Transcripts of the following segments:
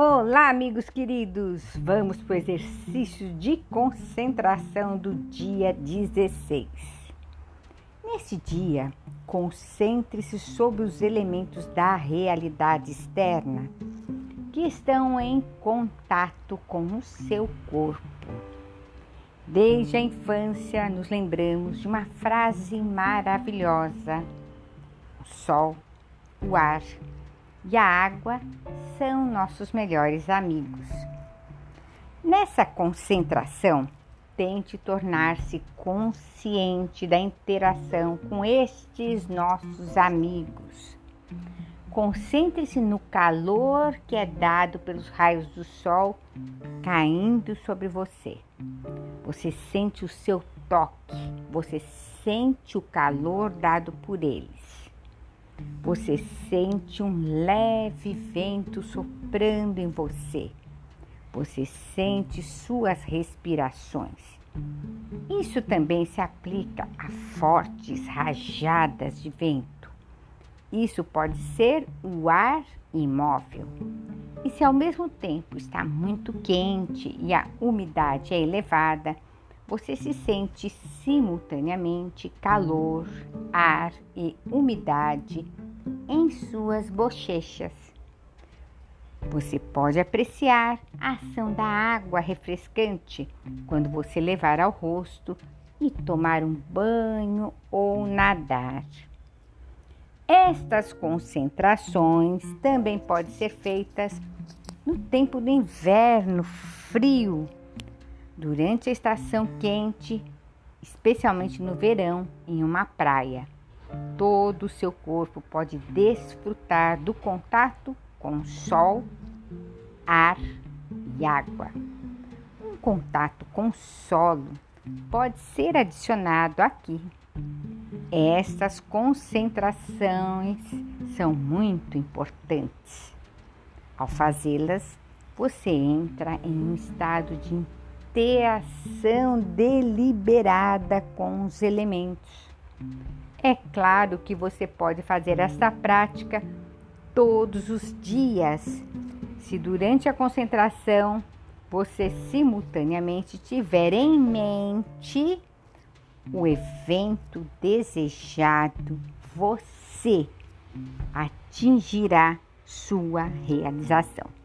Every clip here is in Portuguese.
Olá, amigos queridos! Vamos para o exercício de concentração do dia 16. Nesse dia, concentre-se sobre os elementos da realidade externa que estão em contato com o seu corpo. Desde a infância, nos lembramos de uma frase maravilhosa: o sol, o ar e a água são nossos melhores amigos. Nessa concentração, tente tornar-se consciente da interação com estes nossos amigos. Concentre-se no calor que é dado pelos raios do sol caindo sobre você. Você sente o seu toque, você sente o calor dado por eles. Você sente um leve vento soprando em você. Você sente suas respirações. Isso também se aplica a fortes rajadas de vento. Isso pode ser o ar imóvel. E se ao mesmo tempo está muito quente e a umidade é elevada, você se sente simultaneamente calor, ar e umidade em suas bochechas. Você pode apreciar a ação da água refrescante quando você levar ao rosto e tomar um banho ou nadar. Estas concentrações também podem ser feitas no tempo do inverno frio durante a estação quente, especialmente no verão, em uma praia. Todo o seu corpo pode desfrutar do contato com sol, ar e água. Um contato com solo pode ser adicionado aqui. Estas concentrações são muito importantes. Ao fazê-las, você entra em um estado de interação deliberada com os elementos. É claro que você pode fazer esta prática todos os dias. Se durante a concentração você simultaneamente tiver em mente o evento desejado, você atingirá sua realização.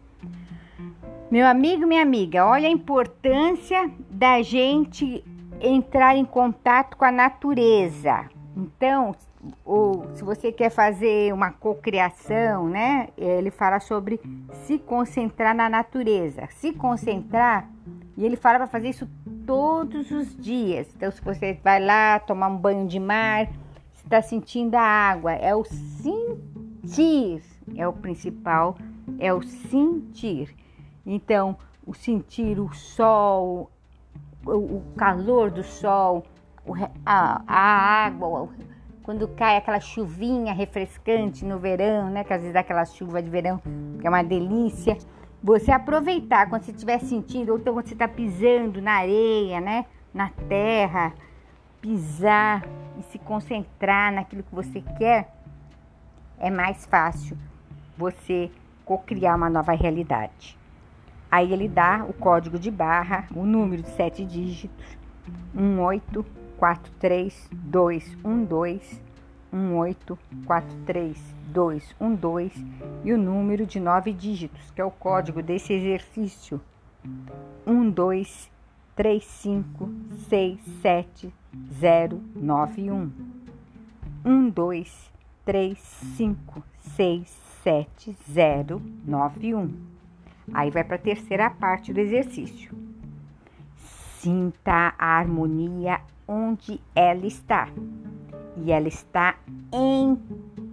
Meu amigo, minha amiga, olha a importância da gente entrar em contato com a natureza. Então, ou se você quer fazer uma cocriação, né? Ele fala sobre se concentrar na natureza. Se concentrar, e ele fala para fazer isso todos os dias. Então, se você vai lá tomar um banho de mar, está sentindo a água, é o sentir, é o principal, é o sentir. Então, o sentir o sol, o, calor do sol, a, água, quando cai aquela chuvinha refrescante no verão, né? Que às vezes dá aquela chuva de verão, que é uma delícia. Você aproveitar quando você estiver sentindo, ou então quando você está pisando na areia, né? Na terra, pisar e se concentrar naquilo que você quer, é mais fácil você co-criar uma nova realidade. Aí ele dá o código de barra, o número de sete dígitos, 1843212, 1843212 e o número de nove dígitos, que é o código desse exercício, 123567091. 123567091. Aí vai para a terceira parte do exercício. Sinta a harmonia onde ela está. E ela está em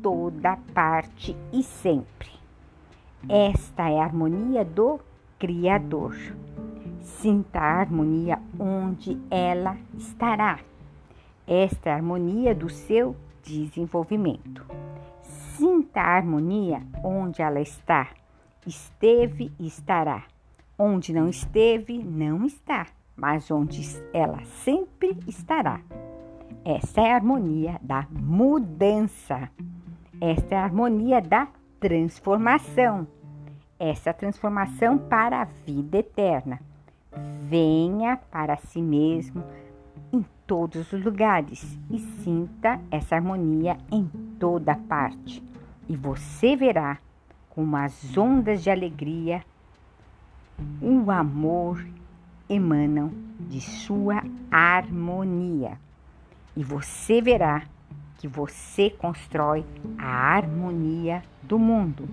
toda parte e sempre. Esta é a harmonia do Criador. Sinta a harmonia onde ela estará. Esta é a harmonia do seu desenvolvimento. Sinta a harmonia onde ela está esteve e estará. Onde não esteve, não está, mas onde ela sempre estará. Essa é a harmonia da mudança. Esta é a harmonia da transformação. essa transformação para a vida eterna. Venha para si mesmo em todos os lugares e sinta essa harmonia em toda parte. E você verá como as ondas de alegria, o amor emanam de sua harmonia. E você verá que você constrói a harmonia do mundo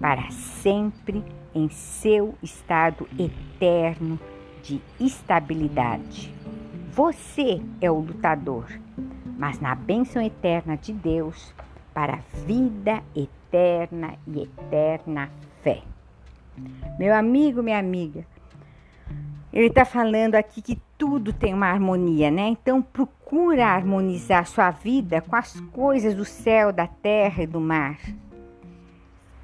para sempre em seu estado eterno de estabilidade. Você é o lutador, mas na bênção eterna de Deus, para a vida eterna e eterna fé. Meu amigo, minha amiga, ele está falando aqui que tudo tem uma harmonia, né? Então procura harmonizar sua vida com as coisas do céu, da terra e do mar.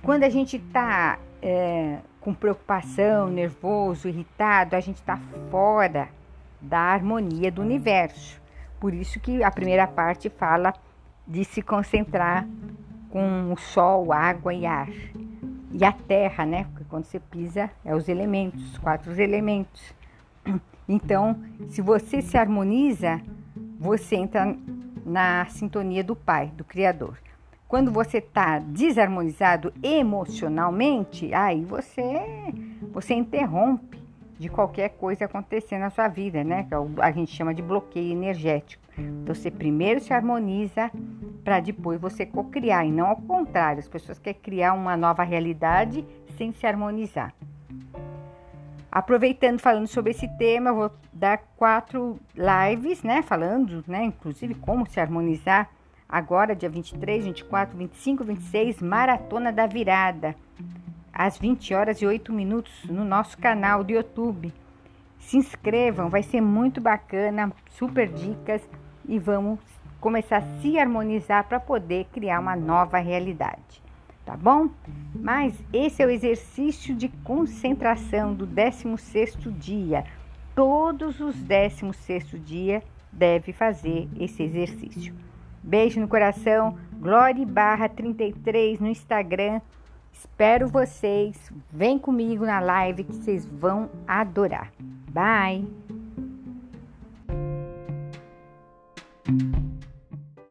Quando a gente está é, com preocupação, nervoso, irritado, a gente está fora da harmonia do universo. Por isso que a primeira parte fala de se concentrar com o sol, água e ar. E a terra, né? Porque quando você pisa, é os elementos, os quatro elementos. Então, se você se harmoniza, você entra na sintonia do Pai, do Criador. Quando você está desarmonizado emocionalmente, aí você você interrompe de qualquer coisa acontecer na sua vida, né? Que é a gente chama de bloqueio energético. Então, você primeiro se harmoniza para depois você cocriar, e não ao contrário. As pessoas querem criar uma nova realidade sem se harmonizar. Aproveitando, falando sobre esse tema, eu vou dar quatro lives, né? Falando, né? Inclusive, como se harmonizar. Agora, dia 23, 24, 25, 26, Maratona da Virada. Às 20 horas e 8 minutos no nosso canal do YouTube. Se inscrevam, vai ser muito bacana, super dicas e vamos começar a se harmonizar para poder criar uma nova realidade tá bom? Mas esse é o exercício de concentração do 16º dia. Todos os 16º dia deve fazer esse exercício. Beijo no coração, Glória barra 33 no Instagram. Espero vocês. Vem comigo na live que vocês vão adorar. Bye!